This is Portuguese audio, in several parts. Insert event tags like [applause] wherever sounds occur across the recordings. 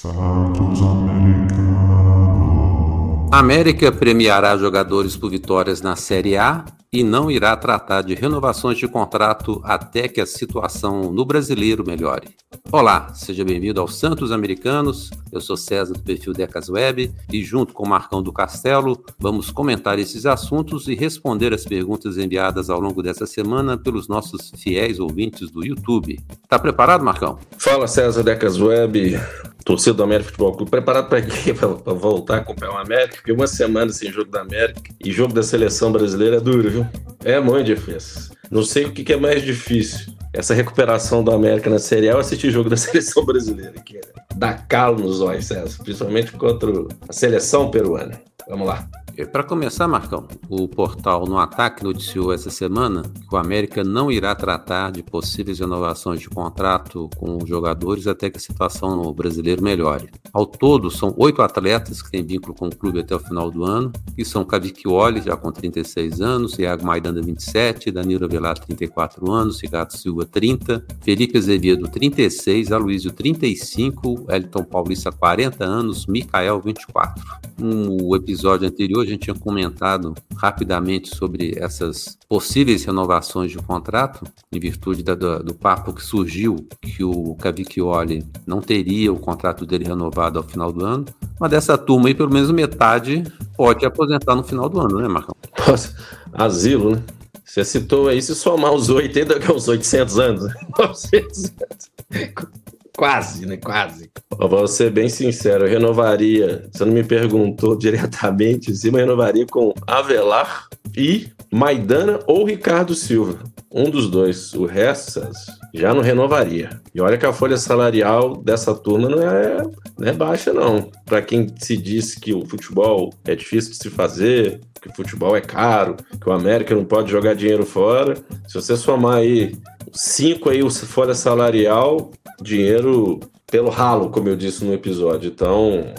Santos Americano. América premiará jogadores por vitórias na Série A e não irá tratar de renovações de contrato até que a situação no brasileiro melhore. Olá, seja bem-vindo aos Santos Americanos. Eu sou César do perfil Decas Web e junto com o Marcão do Castelo vamos comentar esses assuntos e responder as perguntas enviadas ao longo dessa semana pelos nossos fiéis ouvintes do YouTube. Tá preparado, Marcão? Fala César Decas Web, torcedor do América Futebol Clube. Preparado para quê? [laughs] Para voltar a acompanhar o América? Porque uma semana sem jogo da América e jogo da seleção brasileira é duro, viu? É muito difícil. Não sei o que é mais difícil. Essa recuperação do América na Série A ou assistir jogo da [laughs] seleção brasileira, que é dá calo nos olhos, César, principalmente contra a seleção peruana. Vamos lá. Para começar, Marcão, o portal No Ataque noticiou essa semana que o América não irá tratar de possíveis renovações de contrato com os jogadores até que a situação no brasileiro melhore. Ao todo, são oito atletas que têm vínculo com o clube até o final do ano, que são Cavicchioli, já com 36 anos, Iago Maidana, 27, Danilo Avelar, 34 anos, Ricardo Silva, 30, Felipe Azevedo, 36, Aloysio, 35, Elton Paulista, 40 anos, Mikael, 24. No episódio anterior, a gente tinha comentado rapidamente sobre essas possíveis renovações de contrato, em virtude da, do, do, papo que surgiu que o Cavicchioli não teria o contrato dele renovado ao final do ano. Mas dessa turma aí, pelo menos metade pode aposentar no final do ano, né, Marcão? Asilo, né? Você citou aí, se somar os 80, que é uns 800 anos. [laughs] 900 anos. Quase, né? Quase. Eu vou ser bem sincero, eu renovaria, você não me perguntou diretamente, sim, mas renovaria com Avelar e Maidana ou Ricardo Silva. Um dos dois. O resto, já não renovaria. E olha que a folha salarial dessa turma não é, não é baixa, não. Para quem se diz que o futebol é difícil de se fazer, que o futebol é caro, que o América não pode jogar dinheiro fora, se você somar aí cinco aí o folha salarial, dinheiro pelo ralo, como eu disse no episódio. Então,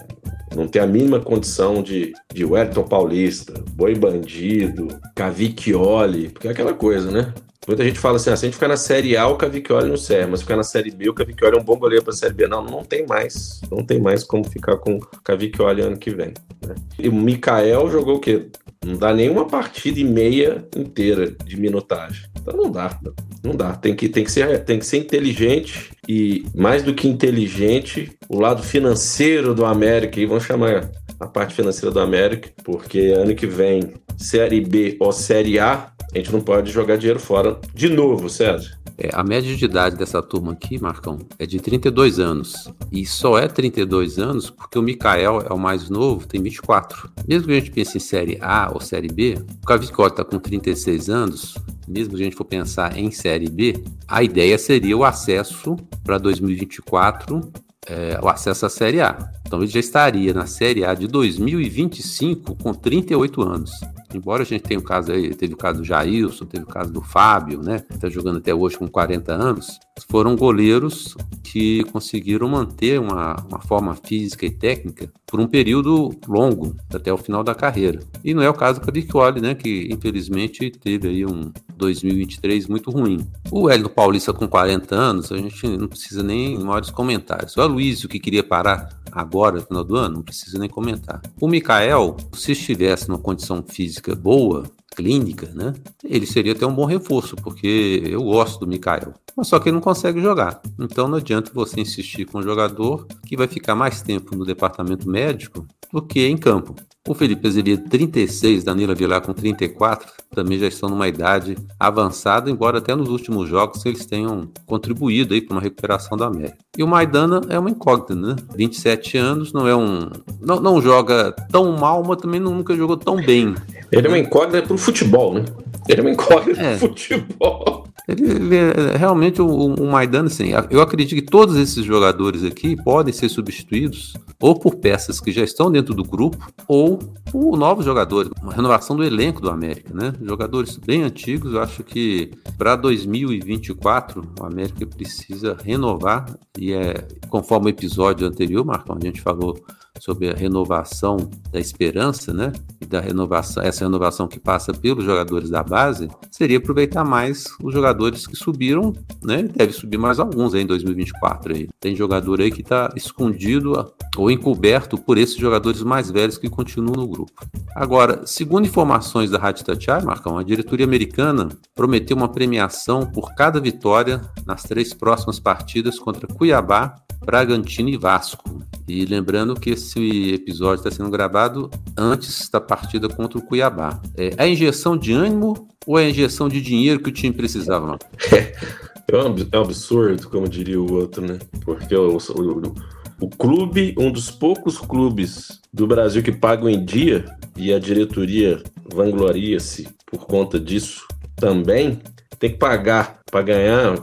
não tem a mínima condição de, de Wellington Paulista, Boi Bandido, Cavicchioli, porque é aquela coisa, né? Muita gente fala assim, ah, se a gente ficar na Série A, o Cavicchioli não serve, mas ficar na Série B, o Cavicchioli é um bom goleiro para a Série B. Não, não tem mais. Não tem mais como ficar com o Cavicchioli ano que vem. Né? E o Mikael jogou o quê? Não dá nenhuma partida e meia inteira de minutagem. Então não dá, não dá. Tem que, tem que, ser, tem que ser inteligente e, mais do que inteligente, o lado financeiro do América, e vamos chamar a parte financeira do América, porque ano que vem, Série B ou Série A, a gente não pode jogar dinheiro fora de novo, César. É, a média de idade dessa turma aqui, Marcão, é de 32 anos. E só é 32 anos porque o Mikael é o mais novo, tem 24. Mesmo que a gente pense em Série A ou Série B, o Cavicchioli está com 36 anos, mesmo que a gente for pensar em Série B, a ideia seria o acesso para 2024, é, o acesso à Série A. Então ele já estaria na Série A de 2025 com 38 anos. Embora a gente tenha o caso aí, teve o caso do Jailson, teve o caso do Fábio, né? Está jogando até hoje com 40 anos. Foram goleiros que conseguiram manter uma, uma forma física e técnica por um período longo, até o final da carreira. E não é o caso do Cavicchioli, né? Que infelizmente teve aí um 2023 muito ruim. O Hélio Paulista com 40 anos, a gente não precisa nem maiores comentários. O Aloysio, que queria parar agora, no final do ano, não precisa nem comentar. O Mikael, se estivesse numa condição física boa, clínica, né? Ele seria até um bom reforço, porque eu gosto do Mikael. Mas só que ele não consegue jogar. Então não adianta você insistir com um jogador que vai ficar mais tempo no departamento médico do que em campo. O Felipe Azevedo, 36, Danilo Vilar com 34, também já estão numa idade avançada, embora até nos últimos jogos eles tenham contribuído aí para uma recuperação da América. E o Maidana é uma incógnita, né? 27 anos, não é um. Não, não joga tão mal, mas também nunca jogou tão bem. Ele é uma incógnita para o futebol, né? Ele é uma incógnita é. pro futebol. Ele, ele é, realmente o, o Maidana, assim, eu acredito que todos esses jogadores aqui podem ser substituídos ou por peças que já estão dentro do grupo ou por novos jogadores, uma renovação do elenco do América, né? Jogadores bem antigos, eu acho que para 2024 o América precisa renovar e é conforme o episódio anterior, Marcão, a gente falou sobre a renovação da esperança, né? E da renovação, essa renovação que passa pelos jogadores da base, seria aproveitar mais os jogadores que subiram, né? Deve subir mais alguns aí em 2024 aí. Tem jogador aí que está escondido ou encoberto por esses jogadores mais velhos que continuam no grupo. Agora, segundo informações da Rádio Tatiai, Marcão, a diretoria americana prometeu uma premiação por cada vitória nas três próximas partidas contra Cuiabá, Bragantino e Vasco. E lembrando que esse episódio está sendo gravado antes da partida contra o Cuiabá. É a injeção de ânimo ou é a injeção de dinheiro que o time precisava? [laughs] É um absurdo, como diria o outro, né? Porque o, o, o clube, um dos poucos clubes do Brasil que pagam em dia, e a diretoria vangloria-se por conta disso também, tem que pagar para ganhar,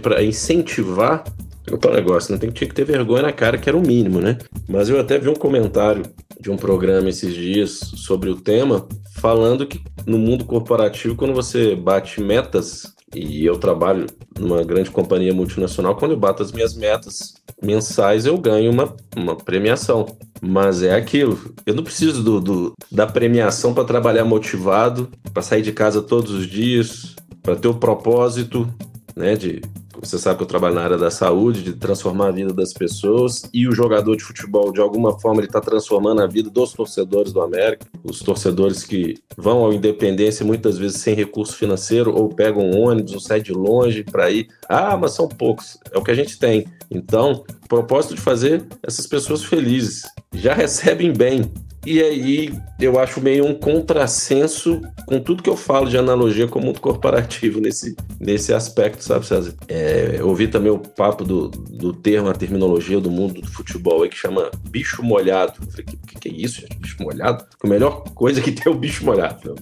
para incentivar o negócio, não tem que, tinha que ter vergonha na cara, que era o mínimo, né? Mas eu até vi um comentário de um programa esses dias sobre o tema, falando que no mundo corporativo, quando você bate metas, e eu trabalho numa grande companhia multinacional, quando eu bato as minhas metas mensais, eu ganho uma, uma premiação. Mas é aquilo, eu não preciso do, do da premiação para trabalhar motivado, para sair de casa todos os dias, para ter o propósito né, de você sabe que eu trabalho na área da saúde, de transformar a vida das pessoas, e o jogador de futebol, de alguma forma, ele está transformando a vida dos torcedores do América, os torcedores que vão ao Independência muitas vezes sem recurso financeiro, ou pegam um ônibus, ou saem de longe para ir. Ah, mas são poucos, é o que a gente tem. Então, o propósito de fazer essas pessoas felizes, já recebem bem, e aí eu acho meio um contrassenso com tudo que eu falo de analogia com o mundo corporativo nesse, nesse aspecto, sabe, César? É, eu ouvi também o papo do, do termo, a terminologia do mundo do futebol aí que chama bicho molhado. Eu falei, o que, que, é isso, gente? Bicho molhado? A melhor coisa que tem é o bicho molhado.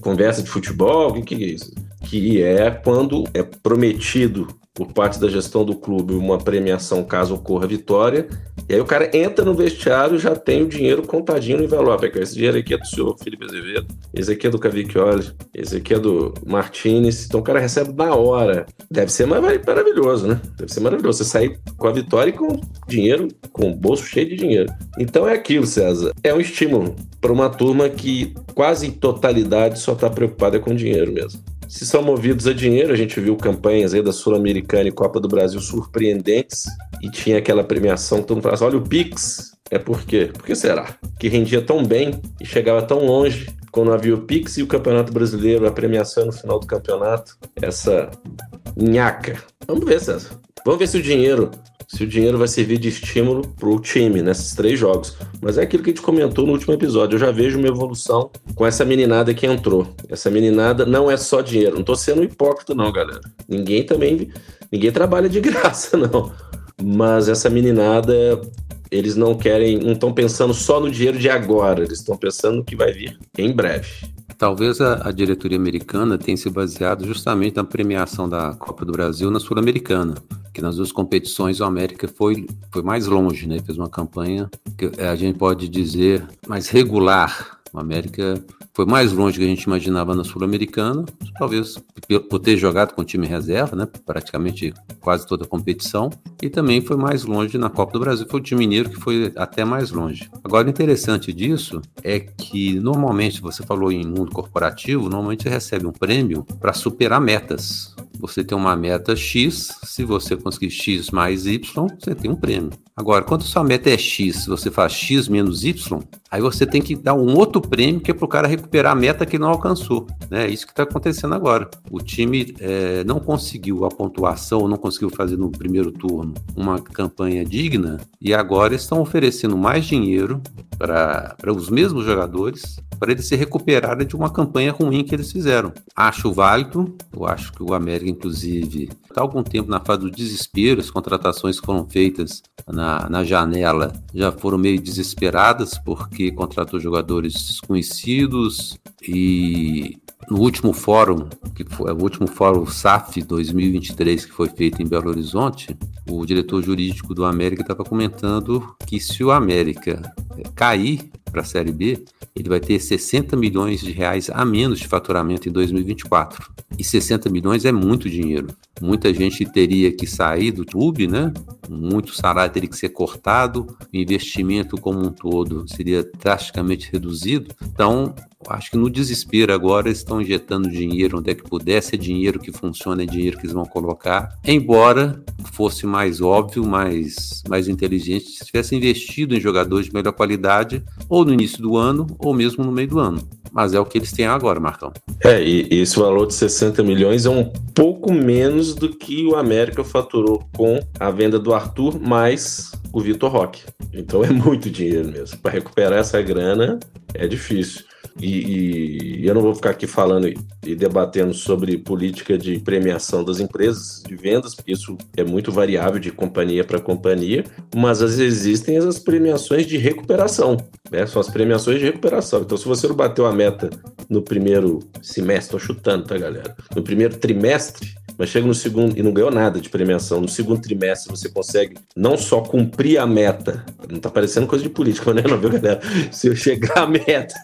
Conversa de futebol, o que, que é isso? Que é quando é prometido por parte da gestão do clube uma premiação caso ocorra vitória. E aí o cara entra no vestiário já tem o dinheiro contadinho no envelope. Esse dinheiro aqui é do senhor Felipe Azevedo, esse aqui é do Cavicchioli, esse aqui é do Martinez. Então o cara recebe na hora. Deve ser maravilhoso, né? Deve ser maravilhoso. Você sair com a vitória e com dinheiro, com o bolso cheio de dinheiro. Então é aquilo, César. É um estímulo para uma turma que quase em totalidade só está preocupada com dinheiro mesmo se são movidos a dinheiro, a gente viu campanhas aí da Sul-Americana e Copa do Brasil surpreendentes e tinha aquela premiação que todo mundo falava assim, olha o Pix, é por quê? Por que será? Que rendia tão bem e chegava tão longe quando havia o Pix e o Campeonato Brasileiro, a premiação no final do campeonato, essa nhaca. Vamos ver, César. Vamos ver se o dinheiro se o dinheiro vai servir de estímulo para o time nesses três jogos. Mas é aquilo que a gente comentou no último episódio. Eu já vejo uma evolução com essa meninada que entrou. Essa meninada não é só dinheiro. Não estou sendo hipócrita, não, galera. Ninguém também. Ninguém trabalha de [laughs] graça, não. Mas essa meninada, eles não querem. Não estão pensando só no dinheiro de agora. Eles estão pensando no que vai vir em breve. Talvez a, a, diretoria americana tenha se baseado justamente na premiação da Copa do Brasil na Sul-Americana, que nas duas competições o América foi, foi mais longe, né? Fez uma campanha que a gente pode dizer mais regular. O América foi mais longe que a gente imaginava na Sul-Americana, talvez por ter jogado com time reserva, né, praticamente quase toda a competição, e também foi mais longe na Copa do Brasil, foi o time mineiro que foi até mais longe. Agora, o interessante disso é que normalmente, você falou em mundo corporativo, normalmente você recebe um prêmio para superar metas. Você tem uma meta X, se você conseguir X mais Y, você tem um prêmio. Agora, quando sua meta é X, você faz X menos Y, aí você tem que dar um outro prêmio que é para o cara recuperar a meta que não alcançou. Né? É isso que está acontecendo agora. O time é, não conseguiu a pontuação, não conseguiu fazer no primeiro turno uma campanha digna e agora estão oferecendo mais dinheiro para os mesmos jogadores para eles se recuperarem de uma campanha ruim que eles fizeram. Acho válido, eu acho que o América, inclusive, está algum tempo na fase do desespero, as contratações foram feitas na, na janela. Já foram meio desesperadas, porque contratou jogadores desconhecidos e no último fórum, que foi o último fórum SAF 2023 que foi feito em Belo Horizonte, o diretor jurídico do América estava comentando que se o América cair para a Série B, ele vai ter 60 milhões de reais a menos de faturamento em 2024. E 60 milhões é muito dinheiro. Muita gente teria que sair do clube, né? Muito salário teria que ser cortado, o investimento como um todo seria drasticamente reduzido. Então, acho que no desespero agora eles estão injetando dinheiro onde é que puder, se é dinheiro que funciona, é dinheiro que eles vão colocar. Embora fosse mais óbvio, mais, mais inteligente, se tivesse investido em jogadores de melhor qualidade, ou no início do ano, ou mesmo no meio do ano. Mas é o que eles têm agora, Marcão. É, e esse valor de 60 milhões é um pouco menos do que o América faturou com a venda do Arthur mais o Vitor Roque. Então é muito dinheiro mesmo. Para recuperar essa grana é difícil. E, e, eu não vou ficar aqui falando e debatendo sobre política de premiação das empresas de vendas, porque isso é muito variável de companhia para companhia, mas existem as premiações de recuperação, né? São as premiações de recuperação. Então, se você não bateu a meta no primeiro semestre, estou chutando, tá, galera? No primeiro trimestre, mas chega no segundo e não ganhou nada de premiação. No segundo trimestre você consegue não só cumprir a meta, não tá parecendo coisa de política, mas [laughs] não, viu, galera? Se eu chegar à meta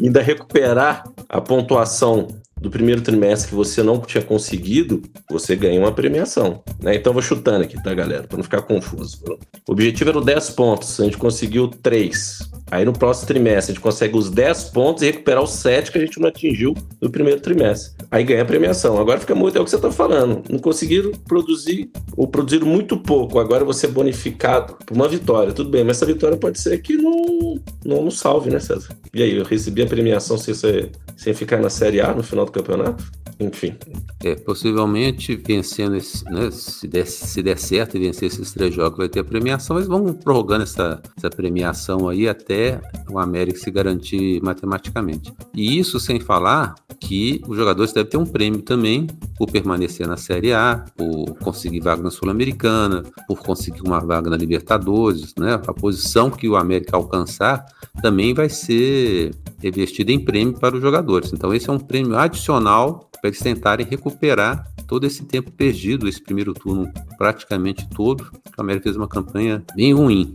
ainda recuperar a pontuação do primeiro trimestre que você não tinha conseguido, você ganha uma premiação. Né? Então, vou chutando aqui, tá, galera? Para não ficar confuso. O objetivo era 10 pontos, a gente conseguiu 3. Aí no próximo trimestre a gente consegue os 10 pontos e recuperar os 7 que a gente não atingiu no primeiro trimestre. Aí ganha a premiação. Agora fica muito, é o que você está falando. Não conseguiram produzir, ou produziram muito pouco. Agora você é bonificado por uma vitória. Tudo bem, mas essa vitória pode ser que não, não nos salve, né, César? E aí, eu recebi a premiação sem, ser, sem ficar na Série A no final do campeonato? Enfim. É, possivelmente vencendo, esse, né, se, der, se der certo e vencer esses três jogos, vai ter a premiação. Mas vamos prorrogando essa, essa premiação aí até o América se garantir matematicamente. E isso sem falar que os jogadores devem ter um prêmio também por permanecer na Série A, por conseguir vaga na Sul-Americana, por conseguir uma vaga na Libertadores, né? A posição que o América alcançar também vai ser revestida em prêmio para os jogadores. Então esse é um prêmio adicional para eles tentarem recuperar todo esse tempo perdido, esse primeiro turno praticamente todo. O América fez uma campanha bem ruim.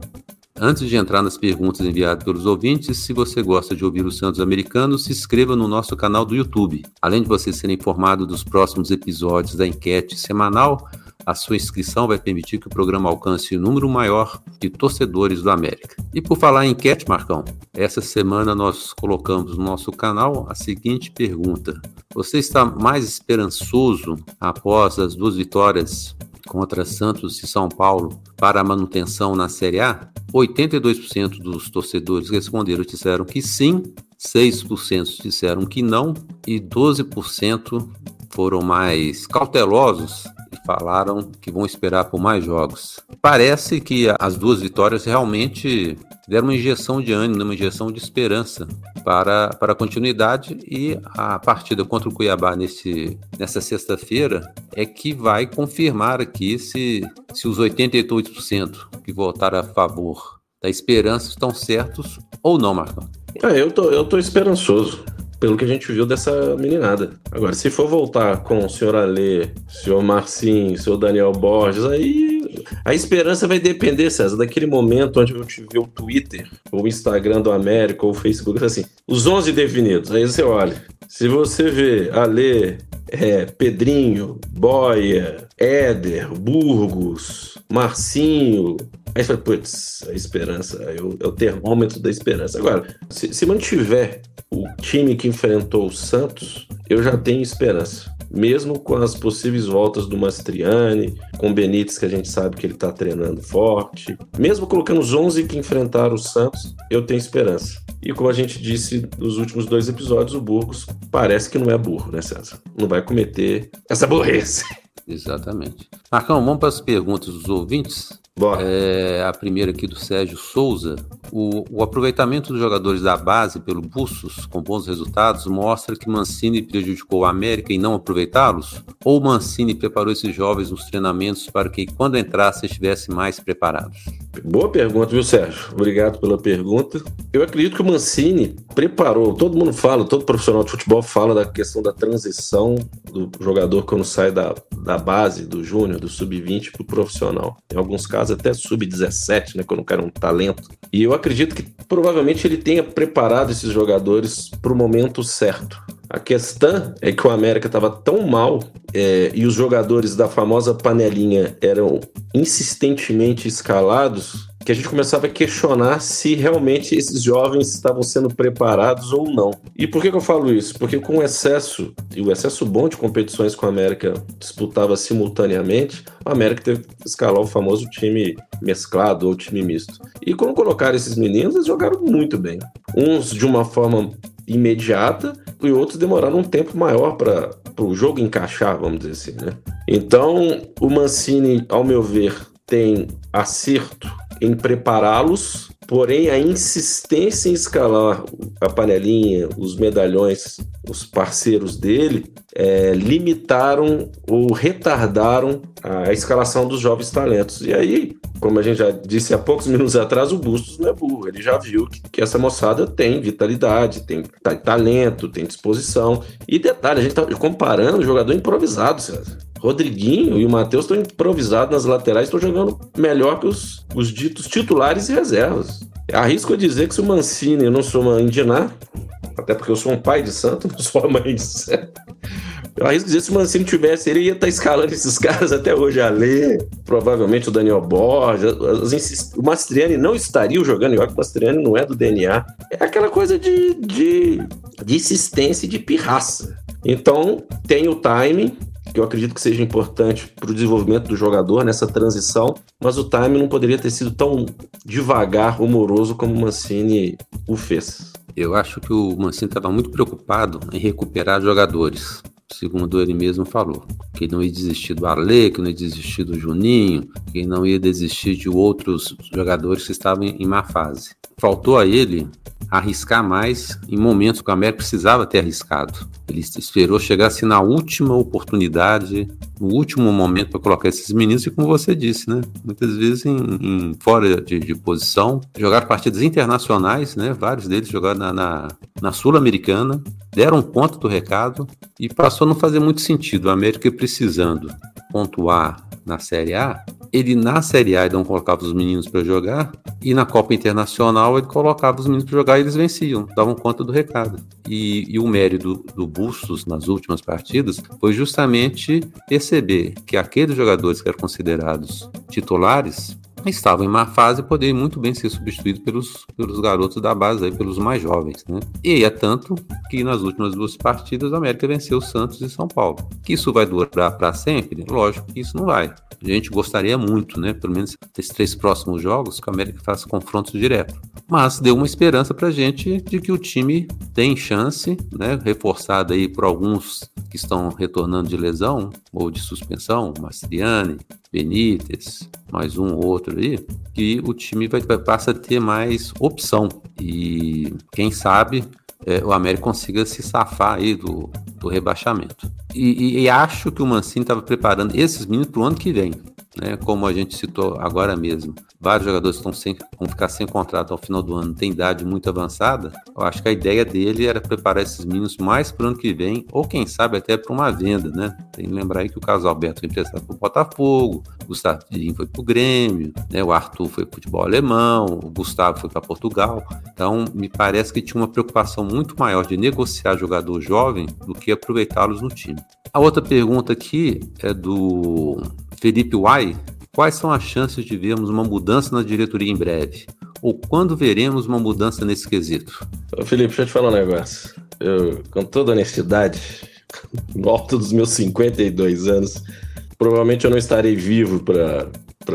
Antes de entrar nas perguntas enviadas pelos ouvintes, se você gosta de ouvir os Santos Americanos, se inscreva no nosso canal do YouTube. Além de você ser informado dos próximos episódios da enquete semanal, a sua inscrição vai permitir que o programa alcance o um número maior de torcedores do América. E por falar em enquete, Marcão, essa semana nós colocamos no nosso canal a seguinte pergunta: Você está mais esperançoso após as duas vitórias contra Santos e São Paulo para a manutenção na Série A? 82% dos torcedores responderam disseram que sim, 6% disseram que não e 12% foram mais cautelosos falaram que vão esperar por mais jogos. Parece que as duas vitórias realmente deram uma injeção de ânimo, uma injeção de esperança para, para a continuidade e a partida contra o Cuiabá nesse, nessa sexta-feira é que vai confirmar aqui se, se os 88% que votaram a favor da esperança estão certos ou não, Marcão. É, eu tô, eu tô esperançoso pelo que a gente viu dessa meninada. Agora, se for voltar com o senhor Alê, senhor Marcinho, senhor Daniel Borges, aí a esperança vai depender, César, daquele momento onde eu te ver o Twitter, ou o Instagram do América, ou o Facebook, assim, os 11 definidos. Aí você olha, se você vê Alê, é, Pedrinho, Boia, Éder, Burgos, Marcinho, Aí você fala, putz, a esperança, é o, é o termômetro da esperança. Agora, se, se mantiver o time que enfrentou o Santos, eu já tenho esperança. Mesmo com as possíveis voltas do Mastriani, com o Benítez, que a gente sabe que ele está treinando forte, mesmo colocando os 11 que enfrentaram o Santos, eu tenho esperança. E como a gente disse nos últimos dois episódios, o Burgos parece que não é burro, né, César? Não vai cometer essa burrice. Exatamente. Marcão, vamos para as perguntas dos ouvintes. É, a primeira aqui do Sérgio Souza. O, o, aproveitamento dos jogadores da base pelo Bustos com bons resultados mostra que Mancini prejudicou a América em não aproveitá-los? Ou Mancini preparou esses jovens nos treinamentos para que quando entrassem estivessem mais preparados? Boa pergunta, viu, Sérgio? Obrigado pela pergunta. Eu acredito que o Mancini preparou, todo mundo fala, todo profissional de futebol fala da questão da transição do jogador quando sai da, da base, do júnior, do sub-20 para o profissional. Em alguns casos até sub-17, né, quando o cara é um talento. E eu acredito que provavelmente ele tenha preparado esses jogadores para o momento certo. A questão é que o América estava tão mal é, e os jogadores da famosa panelinha eram insistentemente escalados que a gente começava a questionar se realmente esses jovens estavam sendo preparados ou não. E por que, que eu falo isso? Porque com o excesso, e o excesso bom de competições que o América disputava simultaneamente, o América teve que escalar o famoso time mesclado ou time misto. E quando colocaram esses meninos, eles jogaram muito bem. Uns de uma forma imediata e outros demoraram um tempo maior para o jogo encaixar, vamos dizer assim, né? Então, o Mancini, ao meu ver, tem acerto em prepará-los, porém a insistência em escalar a panelinha, os medalhões, os parceiros dele, é, limitaram ou retardaram a escalação dos jovens talentos. E aí, como a gente já disse há poucos minutos atrás, o Bustos não é burro. Ele já viu que, que essa moçada tem vitalidade, tem talento, tem disposição. E detalhe, a gente está comparando jogador improvisado, César. Rodriguinho e o Matheus estão improvisados nas laterais, estão jogando melhor que os, os ditos titulares e reservas. Arrisco a dizer que se o Mancini, eu não sou uma indinar, até porque eu sou um pai de santo, [laughs] não sou uma mãe de santo. Eu arrisco dizer se o Mancini tivesse, ele ia estar tá escalando esses caras até hoje a ler, provavelmente o Daniel Borges, o Mastriani não estaria jogando, igual que o Mastriani não é do DNA. É aquela coisa de, de, de insistência e de pirraça. Então, tem o timing, que eu acredito que seja importante para o desenvolvimento do jogador nessa transição, mas o time não poderia ter sido tão devagar, rumoroso como o Mancini o fez. Eu acho que o Mancini estava muito preocupado em recuperar jogadores, segundo ele mesmo falou. Que não ia desistir do Arlê, que não ia desistir do Juninho, que não ia desistir de outros jogadores que estavam em má fase. Faltou a ele arriscar mais em momentos que o América precisava ter arriscado. Ele esperou chegar assim na última oportunidade, no último momento para colocar esses meninos, e como você disse, né? Muitas vezes em, em fora de, de, posição, jogaram partidas internacionais, né? Vários deles jogaram na, na, na Sul-Americana, deram conta do recado e passou a não fazer muito sentido. O América precisando pontuar na Série A, ele na Série A ele não colocava os meninos para jogar, e na Copa Internacional ele colocava os meninos para jogar e eles venciam, davam conta do recado. E, e o mérito do, do Bustos nas últimas partidas foi justamente perceber que aqueles jogadores que eram considerados titulares estavam em má fase e poderiam muito bem ser substituídos pelos, pelos garotos da base, aí, pelos mais jovens. Né? E é tanto que nas últimas duas partidas a América venceu o Santos e São Paulo. Que isso vai durar para sempre? Lógico que isso não vai. A gente gostaria muito, né? Pelo menos nesses três próximos jogos, que a América faça confrontos direto. Mas deu uma esperança para a gente de que o time tem chance, né? Reforçado aí por alguns que estão retornando de lesão ou de suspensão, Mastriani, Benítez, mais um ou outro aí, que o time vai, vai passa a ter mais opção. E quem sabe é, o América consiga se safar aí do, do rebaixamento. E, e, e acho que o Mancini estava preparando esses meninos para o ano que vem né? Como a gente citou agora mesmo, vários jogadores estão sem, vão ficar sem contrato ao final do ano, tem idade muito avançada. Eu acho que a ideia dele era preparar esses meninos mais para o ano que vem, ou quem sabe até para uma venda, né? Tem que lembrar aí que o caso Alberto foi emprestado para o Botafogo, o Gustavinho foi para o Grêmio, né? o Arthur foi para o futebol alemão, o Gustavo foi para Portugal. Então, me parece que tinha uma preocupação muito maior de negociar jogador jovem do que aproveitá-los no time. A outra pergunta aqui é do Felipe Uai, quais são as chances de vermos uma mudança na diretoria em breve? Ou quando veremos uma mudança nesse quesito? Ô Felipe, deixa eu te falar um negócio. Eu, com toda honestidade, [laughs] no alto dos meus 52 anos, provavelmente eu não estarei vivo para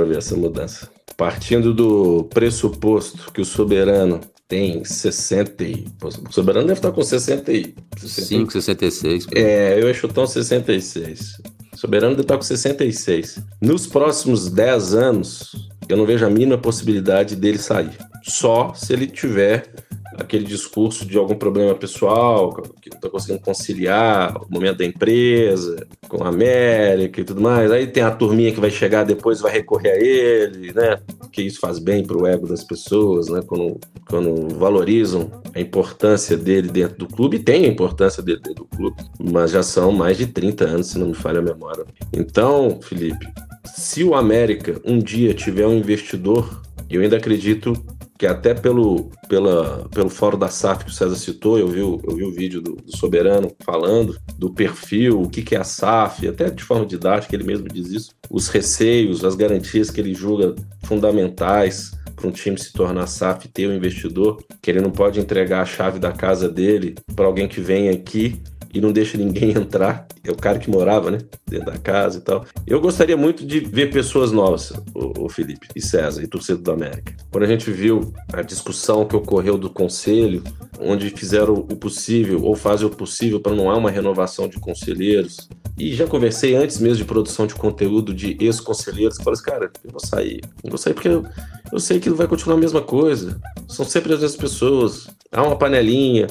ver essa mudança. Partindo do pressuposto que o soberano tem 60 e... O soberano deve estar com 60 e... 65, 66. É, eu chutar um 66. Soberano deve estar com 66. Nos próximos 10 anos, eu não vejo a mínima possibilidade dele sair. Só se ele tiver aquele discurso de algum problema pessoal, que não está conseguindo conciliar o momento da empresa com a América e tudo mais. Aí tem a turminha que vai chegar depois vai recorrer a ele, né? Que isso faz bem para o ego das pessoas, né? Quando, quando valorizam a importância dele dentro do clube, e tem a importância dele dentro do clube, mas já são mais de 30 anos, se não me falha a memória. Então, Felipe, se o América um dia tiver um investidor, eu ainda acredito que até pelo, pela, pelo fórum da SAF que o César citou, eu vi, eu vi o vídeo do, do Soberano falando do perfil, o que, que é a SAF, até de forma didática ele mesmo diz isso, os receios, as garantias que ele julga fundamentais para um time se tornar SAF ter um investidor, que ele não pode entregar a chave da casa dele para alguém que vem aqui e não deixa ninguém [laughs] entrar. É o cara que morava, né? Dentro da casa e tal. Eu gostaria muito de ver pessoas novas, o, Felipe e César e torcedor do América. Quando a gente viu a discussão que ocorreu do conselho, onde fizeram o possível ou fazem o possível para não há uma renovação de conselheiros. E já conversei antes mesmo de produção de conteúdo de ex-conselheiros que assim, cara, eu vou sair. Eu vou sair porque eu, eu sei que vai continuar a mesma coisa. São sempre as mesmas pessoas. Há uma panelinha.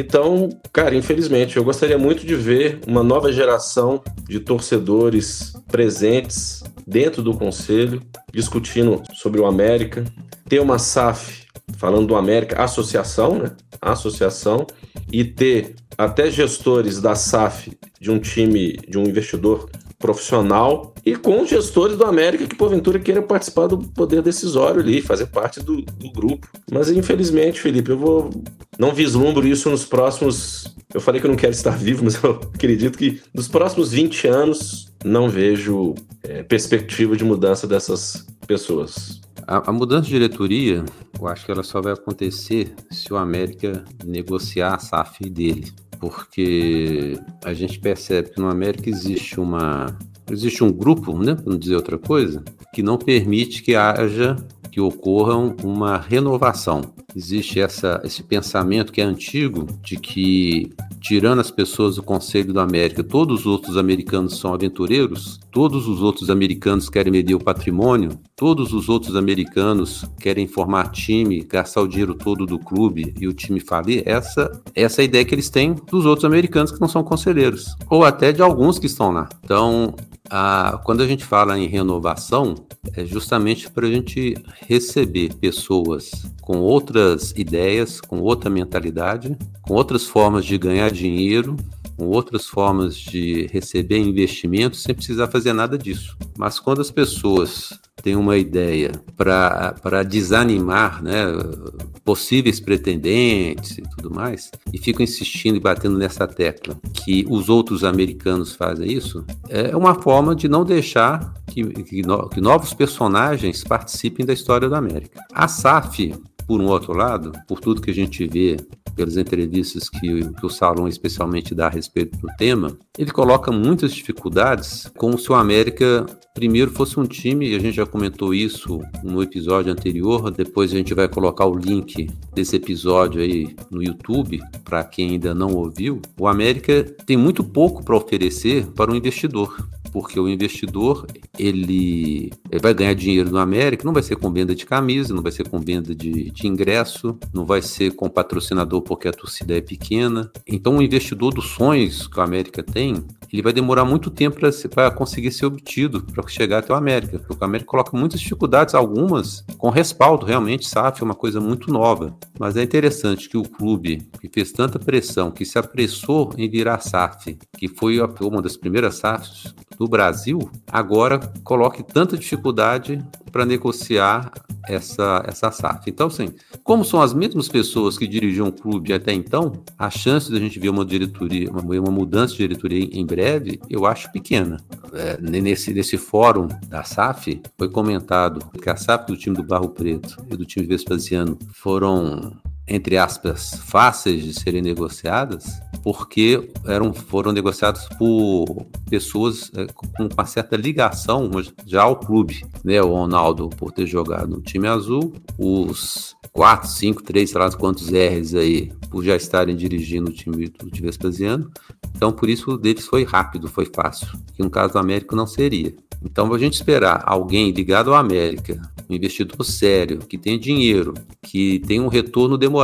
Então, cara, infelizmente, eu gostaria muito de ver uma nova geração de torcedores presentes dentro do conselho, discutindo sobre o América, ter uma SAF falando do América, associação, né? Associação, e ter até gestores da SAF de um time, de um investidor profissional e com gestores do América que porventura queiram participar do poder decisório ali, fazer parte do, do grupo. Mas infelizmente, Felipe, eu vou não vislumbro isso nos próximos. Eu falei que eu não quero estar vivo, [laughs] mas eu acredito que nos próximos 20 anos não vejo é, perspectiva de mudança dessas pessoas. A, a, mudança de diretoria, eu acho que ela só vai acontecer se o América negociar a SAF dele porque a gente percebe que no América existe uma existe um grupo, né, para não dizer outra coisa, que não permite que haja que ocorra uma renovação. Existe essa, esse pensamento que é antigo de que, tirando as pessoas do Conselho da América, todos os outros americanos são aventureiros, todos os outros americanos querem medir o patrimônio, todos os outros americanos querem formar time, gastar o dinheiro todo do clube e o time falir. Essa, essa é a ideia que eles têm dos outros americanos que não são conselheiros, ou até de alguns que estão lá. Então, a, quando a gente fala em renovação, é justamente para a gente receber pessoas com outras ideias, com outra mentalidade, com outras formas de ganhar dinheiro, com outras formas de receber investimentos sem precisar fazer nada disso. Mas quando as pessoas têm uma ideia para desanimar né, possíveis pretendentes e tudo mais, e ficam insistindo e batendo nessa tecla que os outros americanos fazem isso, é uma forma de não deixar que, que, no, que novos personagens participem da história da América. A SAF, por um outro lado, por tudo que a gente vê pelas entrevistas que, que o Salom especialmente dá a respeito do tema, ele coloca muitas dificuldades, como se o América primeiro fosse um time, e a gente já comentou isso no episódio anterior, depois a gente vai colocar o link desse episódio aí no YouTube, para quem ainda não ouviu. O América tem muito pouco para oferecer para o investidor porque o investidor ele, ele, vai ganhar dinheiro no América, não vai ser com venda de camisa, não vai ser com venda de, de ingresso, não vai ser com patrocinador porque a torcida é pequena. Então, o investidor dos sonhos que o América tem, ele vai demorar muito tempo para conseguir ser obtido, para chegar até o América, porque o América coloca muitas dificuldades, algumas com respaldo, realmente, SAF é uma coisa muito nova. Mas é interessante que o clube, que fez tanta pressão, que se apressou em virar SAF, que foi uma das primeiras SAFs do Brasil, agora coloque tanta dificuldade para negociar essa, essa SAF. Então, assim, como são as mesmas pessoas que dirigiam o clube até então, a chance de a gente ver uma diretoria, uma, uma mudança de diretoria em breve, eu acho pequena. É, nesse, nesse fórum da SAF, foi comentado que a SAF do time do Barro Preto e do time Vespasiano foram entre aspas, fáceis de serem negociadas, porque eram, foram negociados por pessoas é, com uma certa ligação já ao clube. Né? O Ronaldo, por ter jogado no time azul, os 4, 5, 3, sei lá quantos R's aí, por já estarem dirigindo o time do time Vespasiano. Então, por isso, o deles foi rápido, foi fácil. Que no caso do América não seria. Então, a gente esperar alguém ligado ao América um investidor sério, que tem dinheiro, que tem um retorno demorado,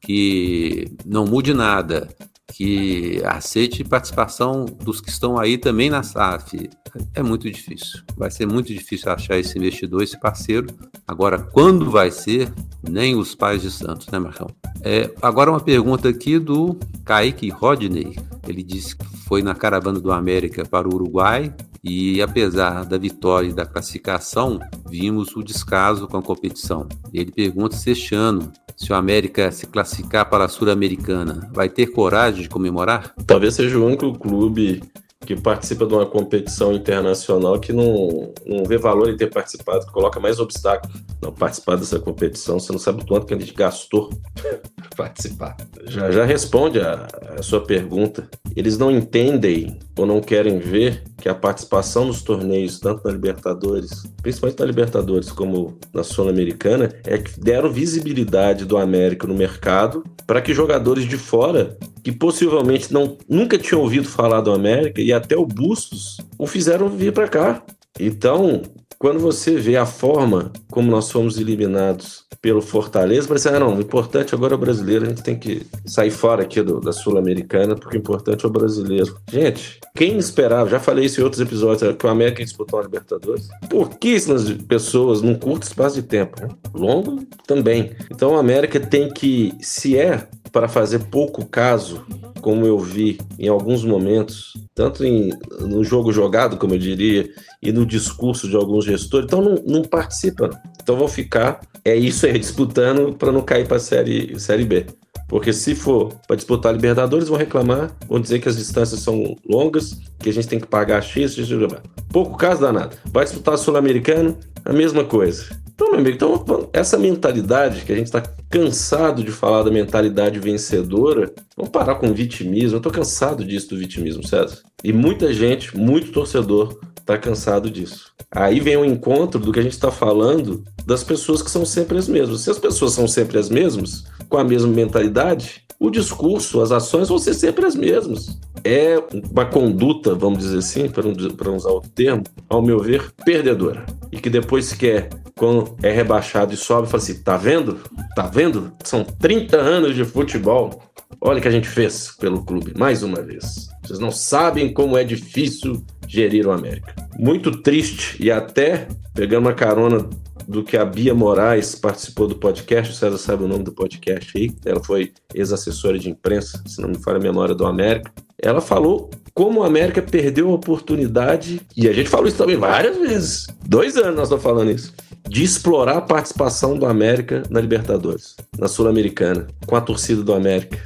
que não mude nada, que aceite participação dos que estão aí também na SAF. É muito difícil. Vai ser muito difícil achar esse investidor, esse parceiro. Agora, quando vai ser? Nem os pais de Santos, né, Marcão? É, agora uma pergunta aqui do Kaique Rodney. Ele disse que foi na caravana do América para o Uruguai e apesar da vitória e da classificação, vimos o descaso com a competição. Ele pergunta se este ano, se o América se classificar para a Sul-Americana, vai ter coragem de comemorar? Talvez seja o único clube que participa de uma competição internacional que não, não vê valor em ter participado, que coloca mais obstáculo não participar dessa competição. Você não sabe o quanto que a gente gastou [laughs] para participar. Já, já responde a, a sua pergunta. Eles não entendem ou não querem ver que a participação nos torneios, tanto na Libertadores, principalmente na Libertadores como na Sul-Americana, é que deram visibilidade do América no mercado para que jogadores de fora que possivelmente não, nunca tinham ouvido falar do América e até o Bustos o fizeram vir para cá. Então, quando você vê a forma como nós fomos eliminados pelo Fortaleza, parece, ah, não, o importante agora é o brasileiro, a gente tem que sair fora aqui do, da Sul-Americana, porque o importante é o brasileiro. Gente, quem esperava, já falei isso em outros episódios, que o América disputou a Libertadores? Pouquíssimas pessoas num curto espaço de tempo, né? Longo também. Então o América tem que, se é para fazer pouco caso, como eu vi em alguns momentos, tanto em, no jogo jogado, como eu diria, e no discurso de alguns gestores, então não, não participam. Então vão ficar, é isso aí, [laughs] disputando para não cair para a série, série B. Porque se for para disputar Libertadores, vão reclamar, vão dizer que as distâncias são longas, que a gente tem que pagar X, X, X. Pouco caso danado. Vai disputar Sul-Americano, a mesma coisa. Então, meu amigo, então, essa mentalidade que a gente está cansado de falar da mentalidade vencedora, vamos parar com o vitimismo. Eu estou cansado disso do vitimismo, César. E muita gente, muito torcedor, está cansado disso. Aí vem o encontro do que a gente está falando das pessoas que são sempre as mesmas. Se as pessoas são sempre as mesmas, com a mesma mentalidade, o discurso, as ações vão ser sempre as mesmas. É uma conduta, vamos dizer assim, para usar outro termo, ao meu ver, perdedora. E que depois quer quando é rebaixado e sobe, fala assim: tá vendo? Tá vendo? São 30 anos de futebol. Olha o que a gente fez pelo clube, mais uma vez. Vocês não sabem como é difícil gerir o América. Muito triste e até pegando uma carona do que a Bia Moraes participou do podcast, o César sabe o nome do podcast aí, ela foi ex-assessora de imprensa, se não me falha a memória, do América. Ela falou como o América perdeu a oportunidade, e a gente falou isso também várias vezes, dois anos nós estamos falando isso, de explorar a participação do América na Libertadores, na Sul-Americana, com a torcida do América.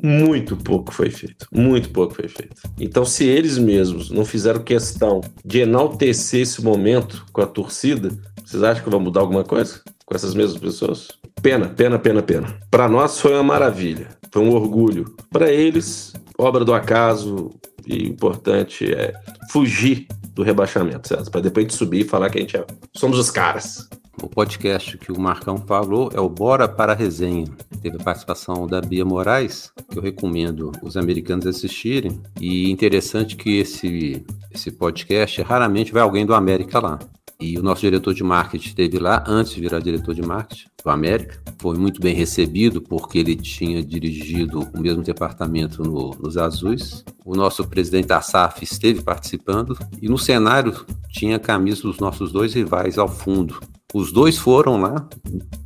Muito pouco foi feito. Muito pouco foi feito. Então, se eles mesmos não fizeram questão de enaltecer esse momento com a torcida, vocês acham que vai mudar alguma coisa com essas mesmas pessoas? Pena, pena, pena, pena. Para nós foi uma maravilha, foi um orgulho. Para eles, obra do acaso, e o importante é fugir do rebaixamento, certo? Para depois de subir e falar que a gente é, somos os caras. O podcast que o Marcão falou é o Bora para a Resenha. Teve a participação da Bia Moraes, que eu recomendo os americanos assistirem. E interessante que esse, esse podcast, raramente vai alguém do América lá. E o nosso diretor de marketing esteve lá antes de virar diretor de marketing do América. Foi muito bem recebido porque ele tinha dirigido o mesmo departamento no, nos Azuis. O nosso presidente da SAF esteve participando e no cenário tinha camisa dos nossos dois rivais ao fundo. Os dois foram lá,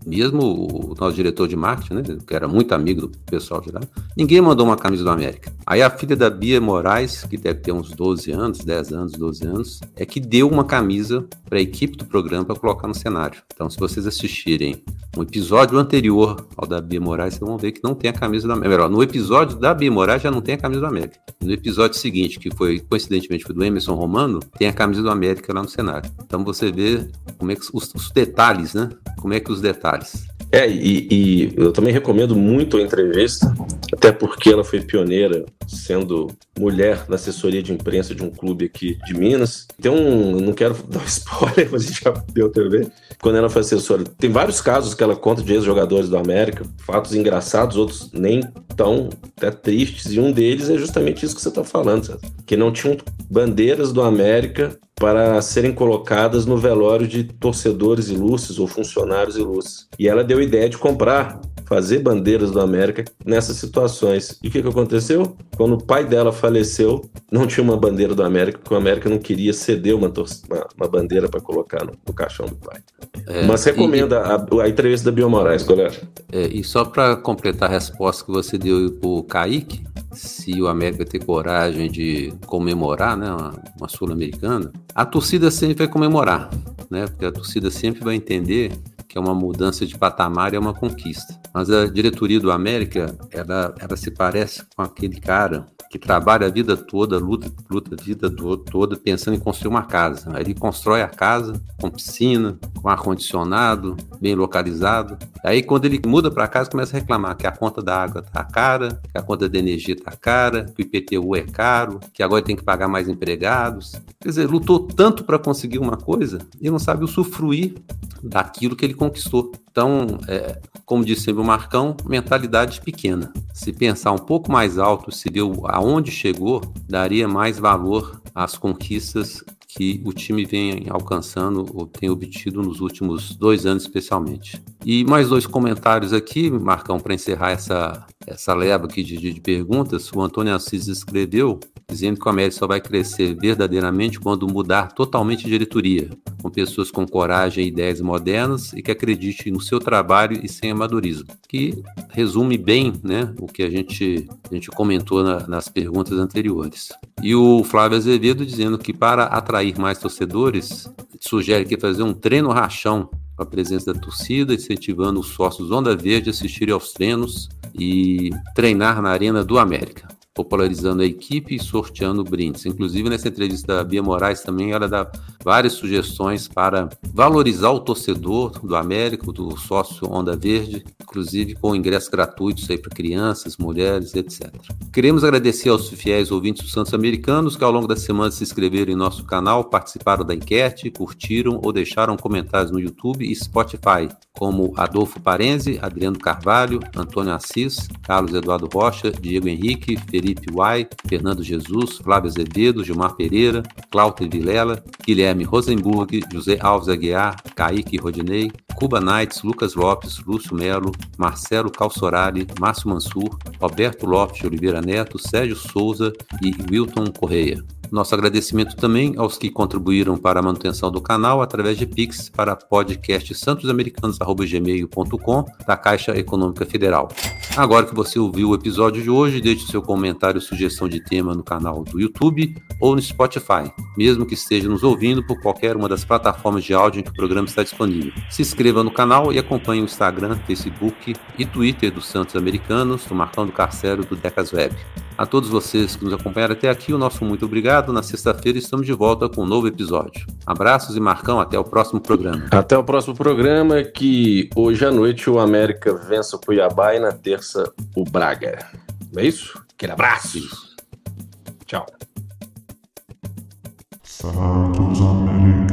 mesmo o nosso diretor de marketing, né, que era muito amigo do pessoal de lá, ninguém mandou uma camisa do América. Aí a filha da Bia Moraes, que deve ter uns 12 anos, 10 anos, 12 anos, é que deu uma camisa para a equipe do programa para colocar no cenário. Então, se vocês assistirem um episódio anterior ao da Bia Moraes, vocês vão ver que não tem a camisa do América. Melhor, no episódio da Bia Moraes já não tem a camisa do América. No episódio seguinte, que foi coincidentemente foi do Emerson Romano, tem a camisa do América lá no cenário. Então você vê como é que os, os detalhes, né? Como é que os detalhes. É, e, e, eu também recomendo muito a entrevista, até porque ela foi pioneira, sendo mulher na assessoria de imprensa de um clube aqui de Minas. Tem um, não quero [laughs] dar spoiler, mas a gente já deu TV. Quando ela foi assessora, tem vários casos que ela conta de ex-jogadores do América, fatos engraçados, outros nem tão até tristes, e um deles é justamente isso que você está falando, sabe? que não tinham bandeiras do América para serem colocadas no velório de torcedores ilustres ou funcionários ilustres. E ela deu a ideia de comprar fazer bandeiras do América nessas situações. E o que, que aconteceu? Quando o pai dela faleceu, não tinha uma bandeira do América, porque o América não queria ceder uma, uma, uma bandeira para colocar no, no, caixão do pai. É, Mas recomenda e, a, a, entrevista da Bio Moraes, galera. É, e só para completar a resposta que você deu para o Kaique, se o América ter coragem de comemorar né, uma, uma Sul-Americana, a torcida sempre vai comemorar, né? Porque a torcida sempre vai entender que é uma mudança de patamar e é uma conquista. Mas a diretoria do América, ela, ela se parece com aquele cara que trabalha a vida toda, luta, luta a vida toda pensando em construir uma casa. Aí ele constrói a casa com piscina, com ar-condicionado, bem localizado. Aí quando ele muda para casa, começa a reclamar que a conta da água tá cara, que a conta da energia tá cara, que o IPTU é caro, que agora tem que pagar mais empregados. Quer dizer, lutou tanto para conseguir uma coisa e não sabe usufruir daquilo que ele conquistou. Então, é, como disse o Marcão, mentalidade pequena. Se pensar um pouco mais alto, se deu aonde chegou, daria mais valor às conquistas que o time vem alcançando ou tem obtido nos últimos dois anos, especialmente. E mais dois comentários aqui, Marcão, para encerrar essa, essa leva aqui de, de, perguntas. O Antônio Assis escreveu dizendo que o América só vai crescer verdadeiramente quando mudar totalmente de diretoria, com pessoas com coragem e ideias modernas e que acreditem no seu trabalho e sem amadorismo. Que resume bem né, o que a gente, a gente comentou na, nas perguntas anteriores. E o Flávio Azevedo dizendo que para atrair mais torcedores, sugere que fazer um treino rachão com a presença da torcida, incentivando os sócios Onda Verde a assistirem aos treinos e treinar na Arena do América popularizando a equipe e sorteando brindes. Inclusive, nessa entrevista da Bia Moraes também, ela dá várias sugestões para valorizar o torcedor do América, do sócio Onda Verde, inclusive com ingressos gratuitos aí para crianças, mulheres, etc. Queremos agradecer aos fiéis ouvintes dos Santos Americanos que ao longo da semana se inscreveram em nosso canal, participaram da enquete, curtiram ou deixaram comentários no YouTube e Spotify, como Adolfo Parenzi, Adriano Carvalho, Antônio Assis, Carlos Eduardo Rocha, Diego Henrique, Felipe Uai, Fernando Jesus, Flávio Azevedo, Gilmar Pereira, Cláudio Vilela, Guilherme Rosenburg, José Alves Aguiar, Kaique Rodinei, Cuba Knights, Lucas Lopes, Lúcio Melo, Marcelo Calçorari, Márcio Mansur, Roberto Lopes de Oliveira Neto, Sérgio Souza e Wilton Correia. Nosso agradecimento também aos que contribuíram para a manutenção do canal através de Pix para podcast santosamericanos.gmail.com da Caixa Econômica Federal. Agora que você ouviu o episódio de hoje, deixe seu comentário e sugestão de tema no canal do YouTube ou no Spotify, mesmo que esteja nos ouvindo por qualquer uma das plataformas de áudio em que o programa está disponível. Se inscreva no canal e acompanhe o Instagram, Facebook e Twitter dos Santos Americanos, do Marcão do Carcero do Decas Web. A todos vocês que nos acompanharam até aqui, o nosso muito obrigado. Na sexta-feira estamos de volta com um novo episódio. Abraços e Marcão, até o próximo programa. Até o próximo programa, que hoje à noite o América vença o Cuiabá e na terça o Braga. Não é isso? Aquele abraço. Tchau. Santos América.